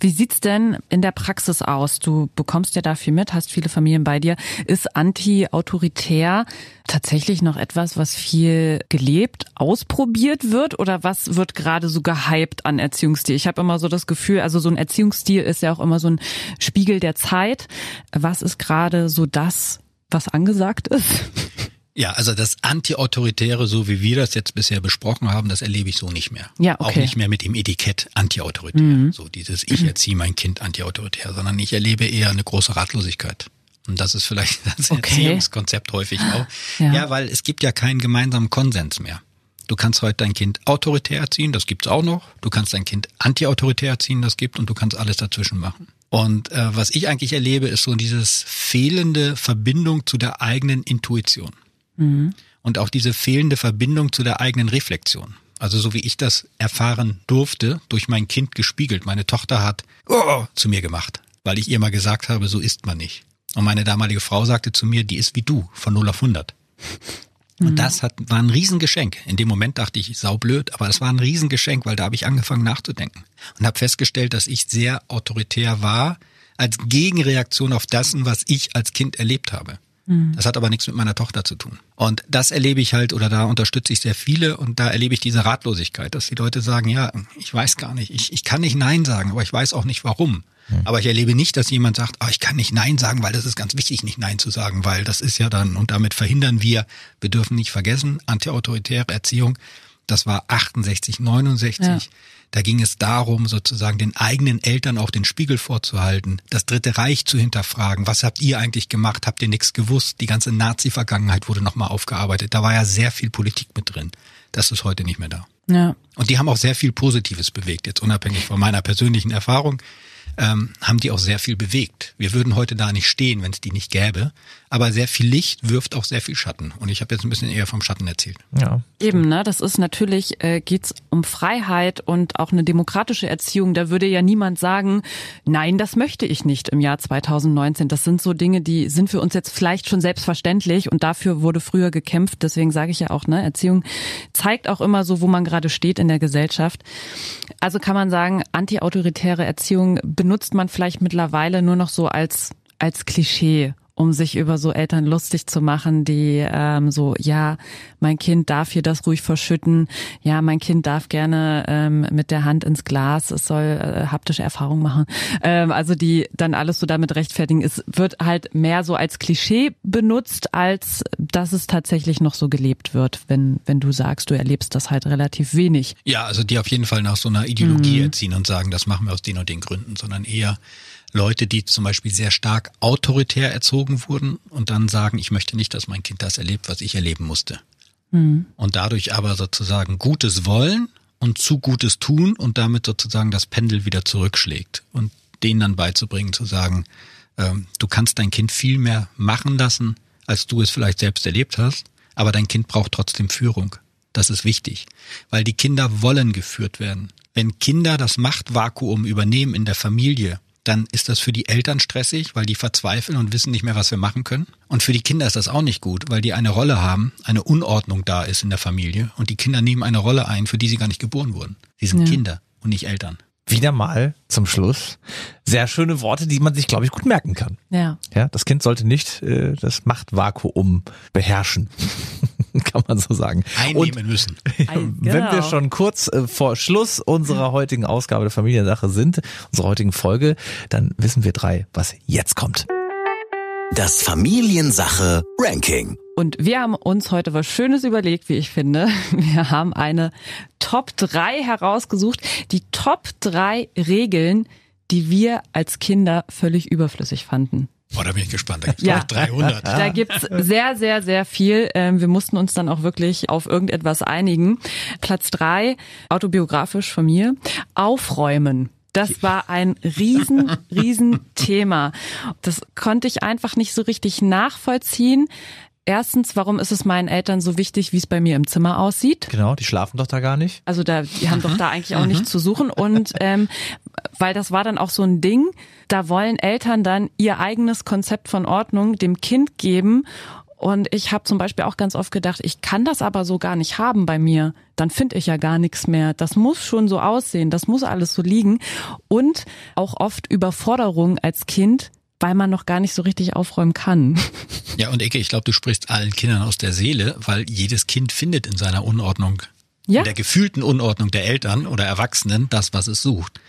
Wie sieht's denn in der Praxis aus? Du bekommst ja da viel mit, hast viele Familien bei dir. Ist anti-autoritär tatsächlich noch etwas, was viel gelebt, ausprobiert wird oder was wird gerade so gehypt an Erziehungsstil? Ich habe immer so das Gefühl, also so ein Erziehungsstil ist ja auch immer so ein Spiegel der Zeit. Was ist gerade so das, was angesagt ist? Ja, also das Anti-Autoritäre, so wie wir das jetzt bisher besprochen haben, das erlebe ich so nicht mehr. Ja, okay. Auch nicht mehr mit dem Etikett Anti-Autoritär. Mhm. So dieses Ich erziehe mein Kind anti-autoritär, sondern ich erlebe eher eine große Ratlosigkeit. Und das ist vielleicht das okay. Erziehungskonzept häufig auch. Ja. ja, weil es gibt ja keinen gemeinsamen Konsens mehr. Du kannst heute dein Kind autoritär erziehen, das gibt's auch noch. Du kannst dein Kind antiautoritär erziehen, das gibt und du kannst alles dazwischen machen. Und äh, was ich eigentlich erlebe, ist so dieses fehlende Verbindung zu der eigenen Intuition. Mhm. Und auch diese fehlende Verbindung zu der eigenen Reflexion. Also so wie ich das erfahren durfte, durch mein Kind gespiegelt. Meine Tochter hat oh, zu mir gemacht, weil ich ihr mal gesagt habe, so ist man nicht. Und meine damalige Frau sagte zu mir, die ist wie du, von 0 auf 100. Und mhm. das hat, war ein Riesengeschenk. In dem Moment dachte ich, saublöd, aber es war ein Riesengeschenk, weil da habe ich angefangen nachzudenken und habe festgestellt, dass ich sehr autoritär war als Gegenreaktion auf das, was ich als Kind erlebt habe. Mhm. Das hat aber nichts mit meiner Tochter zu tun. Und das erlebe ich halt oder da unterstütze ich sehr viele und da erlebe ich diese Ratlosigkeit, dass die Leute sagen, ja, ich weiß gar nicht, ich, ich kann nicht Nein sagen, aber ich weiß auch nicht warum. Aber ich erlebe nicht, dass jemand sagt, oh, ich kann nicht Nein sagen, weil das ist ganz wichtig, nicht Nein zu sagen, weil das ist ja dann, und damit verhindern wir, wir dürfen nicht vergessen, antiautoritäre Erziehung, das war 68, 69. Ja. Da ging es darum, sozusagen den eigenen Eltern auch den Spiegel vorzuhalten, das Dritte Reich zu hinterfragen. Was habt ihr eigentlich gemacht? Habt ihr nichts gewusst? Die ganze Nazi-Vergangenheit wurde nochmal aufgearbeitet. Da war ja sehr viel Politik mit drin. Das ist heute nicht mehr da. Ja. Und die haben auch sehr viel Positives bewegt, jetzt unabhängig von meiner persönlichen Erfahrung ähm, haben die auch sehr viel bewegt. Wir würden heute da nicht stehen, wenn es die nicht gäbe. Aber sehr viel Licht wirft auch sehr viel Schatten. Und ich habe jetzt ein bisschen eher vom Schatten erzählt. Ja. Eben, ne? Das ist natürlich, äh, geht's um Freiheit und auch eine demokratische Erziehung. Da würde ja niemand sagen, nein, das möchte ich nicht im Jahr 2019. Das sind so Dinge, die sind für uns jetzt vielleicht schon selbstverständlich und dafür wurde früher gekämpft. Deswegen sage ich ja auch, ne, Erziehung zeigt auch immer so, wo man gerade steht in der Gesellschaft. Also kann man sagen, antiautoritäre Erziehung benutzt man vielleicht mittlerweile nur noch so als als Klischee um sich über so Eltern lustig zu machen, die ähm, so, ja, mein Kind darf hier das ruhig verschütten, ja, mein Kind darf gerne ähm, mit der Hand ins Glas, es soll äh, haptische Erfahrungen machen. Ähm, also die dann alles so damit rechtfertigen. Es wird halt mehr so als Klischee benutzt, als dass es tatsächlich noch so gelebt wird, wenn, wenn du sagst, du erlebst das halt relativ wenig. Ja, also die auf jeden Fall nach so einer Ideologie mhm. erziehen und sagen, das machen wir aus den und den Gründen, sondern eher Leute, die zum Beispiel sehr stark autoritär erzogen wurden und dann sagen, ich möchte nicht, dass mein Kind das erlebt, was ich erleben musste. Mhm. Und dadurch aber sozusagen Gutes wollen und zu Gutes tun und damit sozusagen das Pendel wieder zurückschlägt und denen dann beizubringen, zu sagen, ähm, du kannst dein Kind viel mehr machen lassen, als du es vielleicht selbst erlebt hast, aber dein Kind braucht trotzdem Führung. Das ist wichtig, weil die Kinder wollen geführt werden. Wenn Kinder das Machtvakuum übernehmen in der Familie, dann ist das für die Eltern stressig, weil die verzweifeln und wissen nicht mehr, was wir machen können. Und für die Kinder ist das auch nicht gut, weil die eine Rolle haben, eine Unordnung da ist in der Familie und die Kinder nehmen eine Rolle ein, für die sie gar nicht geboren wurden. Sie sind ja. Kinder und nicht Eltern wieder mal zum Schluss sehr schöne Worte, die man sich, glaube ich, gut merken kann. Ja. Ja, das Kind sollte nicht äh, das Machtvakuum beherrschen, kann man so sagen. Einnehmen Und, müssen. Ein, genau. Wenn wir schon kurz äh, vor Schluss unserer heutigen Ausgabe der Familiensache sind, unserer heutigen Folge, dann wissen wir drei, was jetzt kommt. Das Familiensache Ranking. Und wir haben uns heute was Schönes überlegt, wie ich finde. Wir haben eine Top 3 herausgesucht. Die Top 3 Regeln, die wir als Kinder völlig überflüssig fanden. Boah, da bin ich gespannt. Da gibt's ja. 300. Da gibt's sehr, sehr, sehr viel. Ähm, wir mussten uns dann auch wirklich auf irgendetwas einigen. Platz 3, autobiografisch von mir, aufräumen. Das war ein riesen, riesen Thema. Das konnte ich einfach nicht so richtig nachvollziehen. Erstens, warum ist es meinen Eltern so wichtig, wie es bei mir im Zimmer aussieht? Genau, die schlafen doch da gar nicht. Also da, die haben doch da eigentlich auch mhm. nichts zu suchen. Und ähm, weil das war dann auch so ein Ding, da wollen Eltern dann ihr eigenes Konzept von Ordnung dem Kind geben und ich habe zum Beispiel auch ganz oft gedacht, ich kann das aber so gar nicht haben bei mir. Dann finde ich ja gar nichts mehr. Das muss schon so aussehen, das muss alles so liegen. Und auch oft Überforderung als Kind, weil man noch gar nicht so richtig aufräumen kann. Ja, und Ecke, ich glaube, du sprichst allen Kindern aus der Seele, weil jedes Kind findet in seiner Unordnung, ja. in der gefühlten Unordnung der Eltern oder Erwachsenen das, was es sucht.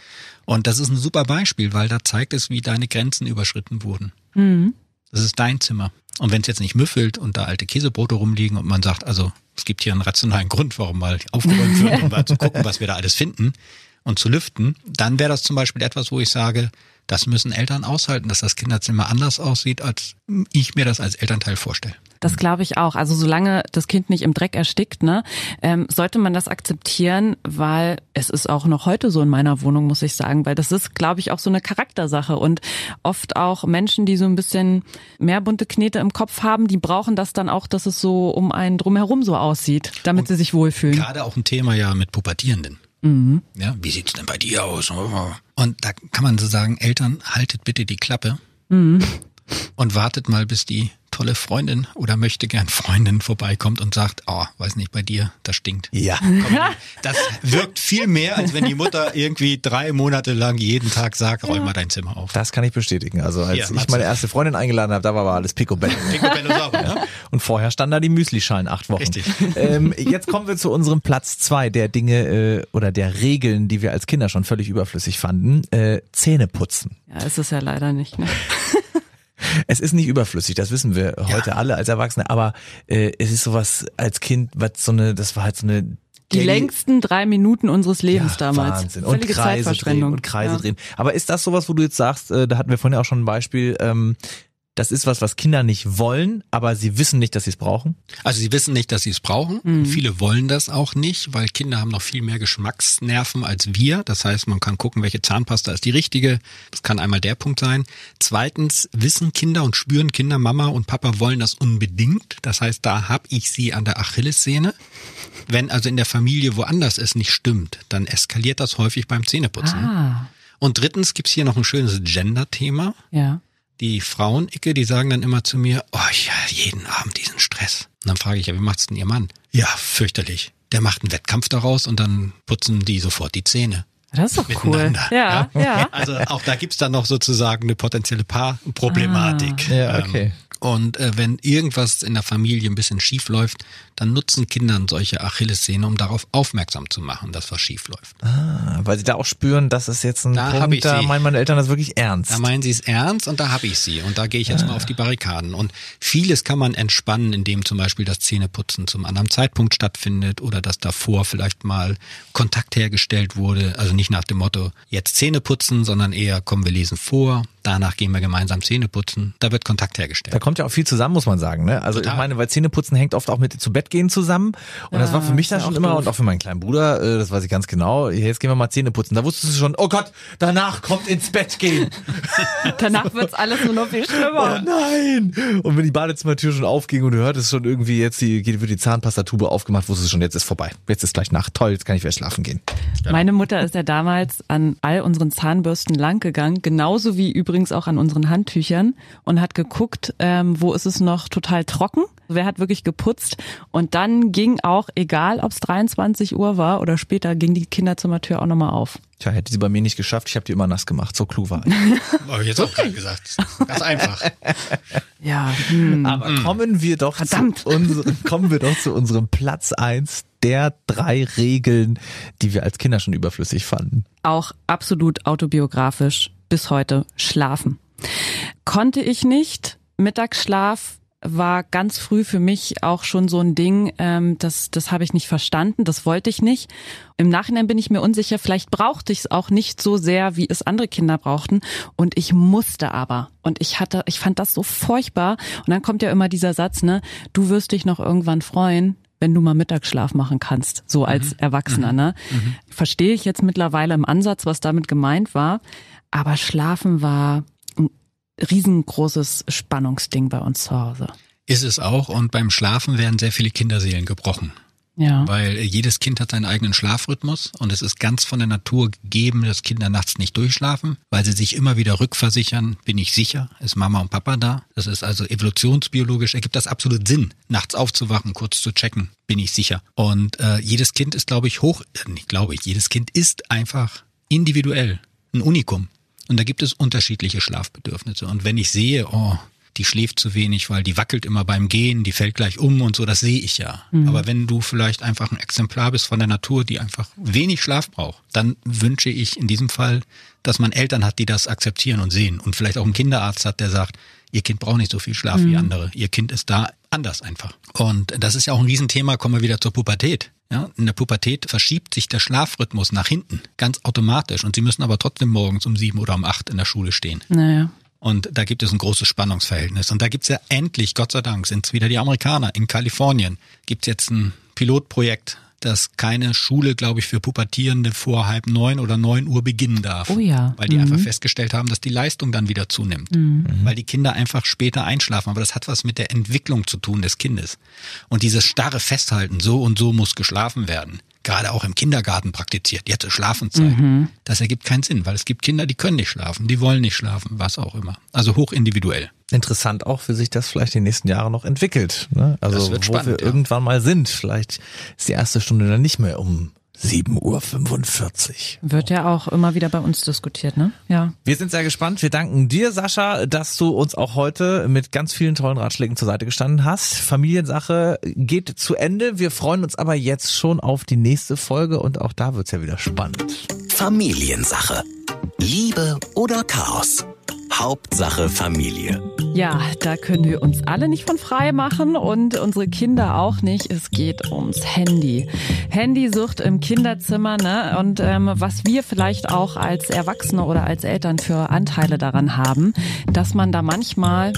Und das ist ein super Beispiel, weil da zeigt es, wie deine Grenzen überschritten wurden. Mhm. Das ist dein Zimmer. Und wenn es jetzt nicht müffelt und da alte Käsebrote rumliegen und man sagt, also es gibt hier einen rationalen Grund, warum mal aufgeräumt wird, um mal zu gucken, was wir da alles finden und zu lüften, dann wäre das zum Beispiel etwas, wo ich sage, das müssen Eltern aushalten, dass das Kinderzimmer anders aussieht, als ich mir das als Elternteil vorstelle. Das glaube ich auch. Also solange das Kind nicht im Dreck erstickt, ne, ähm, sollte man das akzeptieren, weil es ist auch noch heute so in meiner Wohnung, muss ich sagen, weil das ist, glaube ich, auch so eine Charaktersache und oft auch Menschen, die so ein bisschen mehr bunte Knete im Kopf haben, die brauchen das dann auch, dass es so um einen drumherum so aussieht, damit und sie sich wohlfühlen. Gerade auch ein Thema ja mit Pubertierenden. Mhm. Ja, wie sieht's denn bei dir aus? Und da kann man so sagen, Eltern, haltet bitte die Klappe. Mhm und wartet mal, bis die tolle Freundin oder möchte gern Freundin vorbeikommt und sagt, oh, weiß nicht, bei dir, das stinkt. Ja. Das wirkt viel mehr, als wenn die Mutter irgendwie drei Monate lang jeden Tag sagt, räum mal dein Zimmer auf. Das kann ich bestätigen. Also als ja, ich meine erste Freundin eingeladen habe, da war aber alles Picobello. Picobello sauber, ja. Und vorher stand da die Müslischalen acht Wochen. Richtig. Ähm, jetzt kommen wir zu unserem Platz zwei der Dinge äh, oder der Regeln, die wir als Kinder schon völlig überflüssig fanden. Äh, Zähne putzen. Ja, ist es ja leider nicht. Ne? Es ist nicht überflüssig, das wissen wir heute ja. alle als Erwachsene, aber äh, es ist sowas als Kind, was so eine, das war halt so eine die längsten drei Minuten unseres Lebens ja, damals. Wahnsinn. Und Kreise drehen und Kreise ja. drehen. Aber ist das sowas, wo du jetzt sagst, äh, da hatten wir vorhin auch schon ein Beispiel, ähm, das ist was, was Kinder nicht wollen, aber sie wissen nicht, dass sie es brauchen? Also sie wissen nicht, dass sie es brauchen. Mhm. Viele wollen das auch nicht, weil Kinder haben noch viel mehr Geschmacksnerven als wir. Das heißt, man kann gucken, welche Zahnpasta ist die richtige. Das kann einmal der Punkt sein. Zweitens wissen Kinder und spüren Kinder, Mama und Papa wollen das unbedingt. Das heißt, da habe ich sie an der Achillessehne. Wenn also in der Familie woanders es nicht stimmt, dann eskaliert das häufig beim Zähneputzen. Ah. Und drittens gibt's hier noch ein schönes Gender-Thema. Ja die Frauen, Icke, die sagen dann immer zu mir, oh ja, jeden Abend diesen Stress. Und dann frage ich, ja, wie macht's denn ihr Mann? Ja, fürchterlich. Der macht einen Wettkampf daraus und dann putzen die sofort die Zähne. Das ist doch cool. Ja, ja, ja. Also auch da gibt's dann noch sozusagen eine potenzielle Paarproblematik. Ah. Ja, okay. Ähm, und äh, wenn irgendwas in der Familie ein bisschen schief läuft, dann nutzen Kindern solche Achillessehne, um darauf aufmerksam zu machen, dass was schief läuft. Ah, weil sie da auch spüren, dass es jetzt ein da Punkt, da meinen meine Eltern das wirklich ernst. Da meinen sie es ernst und da habe ich sie. Und da gehe ich jetzt ah. mal auf die Barrikaden. Und vieles kann man entspannen, indem zum Beispiel das Zähneputzen zum anderen Zeitpunkt stattfindet oder dass davor vielleicht mal Kontakt hergestellt wurde. Also nicht nach dem Motto, jetzt Zähne putzen, sondern eher, komm, wir lesen vor, danach gehen wir gemeinsam Zähne putzen. Da wird Kontakt hergestellt. Da kommt ja auch viel zusammen, muss man sagen. Ne? Also Total. ich meine, weil Zähneputzen hängt oft auch mit zu Bett gehen zusammen. Und ja, das war für mich dann schon immer doof. und auch für meinen kleinen Bruder, äh, das weiß ich ganz genau, jetzt gehen wir mal Zähne putzen. Da wusstest du schon, oh Gott, danach kommt ins Bett gehen. danach wird's alles nur noch viel schlimmer. Oh nein! Und wenn die Badezimmertür schon aufging und du hörtest schon irgendwie jetzt, die, wird die Zahnpastatube aufgemacht, wusstest du schon, jetzt ist vorbei. Jetzt ist gleich Nacht. Toll, jetzt kann ich wieder schlafen gehen. Meine Mutter ist ja damals an all unseren Zahnbürsten langgegangen, genauso wie übrigens auch an unseren Handtüchern und hat geguckt, ähm, wo ist es noch total trocken wer hat wirklich geputzt. Und dann ging auch, egal ob es 23 Uhr war oder später, ging die Kinderzimmertür auch nochmal auf. Tja, hätte sie bei mir nicht geschafft, ich habe die immer nass gemacht, so klug war ich. Habe ich jetzt auch gerade gesagt. Ganz einfach. ja. Hm. Aber kommen wir doch Verdammt. Zu unserem, kommen wir doch zu unserem Platz eins der drei Regeln, die wir als Kinder schon überflüssig fanden. Auch absolut autobiografisch bis heute schlafen. Konnte ich nicht. Mittagsschlaf war ganz früh für mich auch schon so ein Ding, ähm, das, das habe ich nicht verstanden, das wollte ich nicht. Im Nachhinein bin ich mir unsicher, vielleicht brauchte ich es auch nicht so sehr, wie es andere Kinder brauchten. Und ich musste aber. Und ich hatte, ich fand das so furchtbar. Und dann kommt ja immer dieser Satz, ne, du wirst dich noch irgendwann freuen, wenn du mal Mittagsschlaf machen kannst, so als mhm. Erwachsener. Ne? Mhm. Verstehe ich jetzt mittlerweile im Ansatz, was damit gemeint war. Aber Schlafen war riesengroßes Spannungsding bei uns zu Hause. Ist es auch und beim Schlafen werden sehr viele Kinderseelen gebrochen. Ja. Weil jedes Kind hat seinen eigenen Schlafrhythmus und es ist ganz von der Natur gegeben, dass Kinder nachts nicht durchschlafen, weil sie sich immer wieder rückversichern, bin ich sicher, ist Mama und Papa da. Das ist also evolutionsbiologisch, ergibt das absolut Sinn, nachts aufzuwachen, kurz zu checken, bin ich sicher. Und äh, jedes Kind ist, glaube ich, hoch, äh, nicht glaube ich, jedes Kind ist einfach individuell, ein Unikum. Und da gibt es unterschiedliche Schlafbedürfnisse. Und wenn ich sehe, oh, die schläft zu wenig, weil die wackelt immer beim Gehen, die fällt gleich um und so, das sehe ich ja. Mhm. Aber wenn du vielleicht einfach ein Exemplar bist von der Natur, die einfach wenig Schlaf braucht, dann wünsche ich in diesem Fall, dass man Eltern hat, die das akzeptieren und sehen und vielleicht auch einen Kinderarzt hat, der sagt, ihr Kind braucht nicht so viel Schlaf mhm. wie andere, ihr Kind ist da anders einfach. Und das ist ja auch ein Riesenthema, kommen wir wieder zur Pubertät. Ja, in der Pubertät verschiebt sich der Schlafrhythmus nach hinten, ganz automatisch. Und sie müssen aber trotzdem morgens um sieben oder um acht in der Schule stehen. Naja. Und da gibt es ein großes Spannungsverhältnis. Und da gibt's ja endlich, Gott sei Dank, sind es wieder die Amerikaner. In Kalifornien gibt's jetzt ein Pilotprojekt, dass keine Schule, glaube ich, für Pubertierende vor halb neun oder neun Uhr beginnen darf. Oh ja. Weil die Mhm. einfach festgestellt haben, dass die Leistung dann wieder zunimmt. Weil die Kinder einfach später einschlafen. Aber das hat was mit der Entwicklung zu tun des Kindes. Und dieses starre Festhalten, so und so muss geschlafen werden, gerade auch im Kindergarten praktiziert, jetzt ist Schlafenszeit, das ergibt keinen Sinn, weil es gibt Kinder, die können nicht schlafen, die wollen nicht schlafen, was auch immer. Also hoch individuell. Interessant auch, wie sich das vielleicht die nächsten Jahre noch entwickelt. Ne? Also Das wird wo spannend, wir ja. irgendwann mal sind. Vielleicht ist die erste Stunde dann nicht mehr um 7.45 Uhr. Wird ja auch immer wieder bei uns diskutiert, ne? Ja. Wir sind sehr gespannt. Wir danken dir, Sascha, dass du uns auch heute mit ganz vielen tollen Ratschlägen zur Seite gestanden hast. Familiensache geht zu Ende. Wir freuen uns aber jetzt schon auf die nächste Folge und auch da wird's ja wieder spannend. Familiensache. Liebe oder Chaos? Hauptsache Familie. Ja, da können wir uns alle nicht von frei machen und unsere Kinder auch nicht. Es geht ums Handy. Handysucht im Kinderzimmer, ne? Und ähm, was wir vielleicht auch als Erwachsene oder als Eltern für Anteile daran haben, dass man da manchmal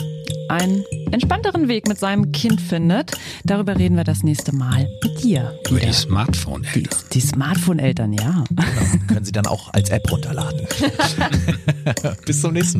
einen entspannteren Weg mit seinem Kind findet. Darüber reden wir das nächste Mal mit dir. Über die Smartphone-Eltern. Die Smartphone-Eltern, ja. Können Sie dann auch als App runterladen. Bis zum nächsten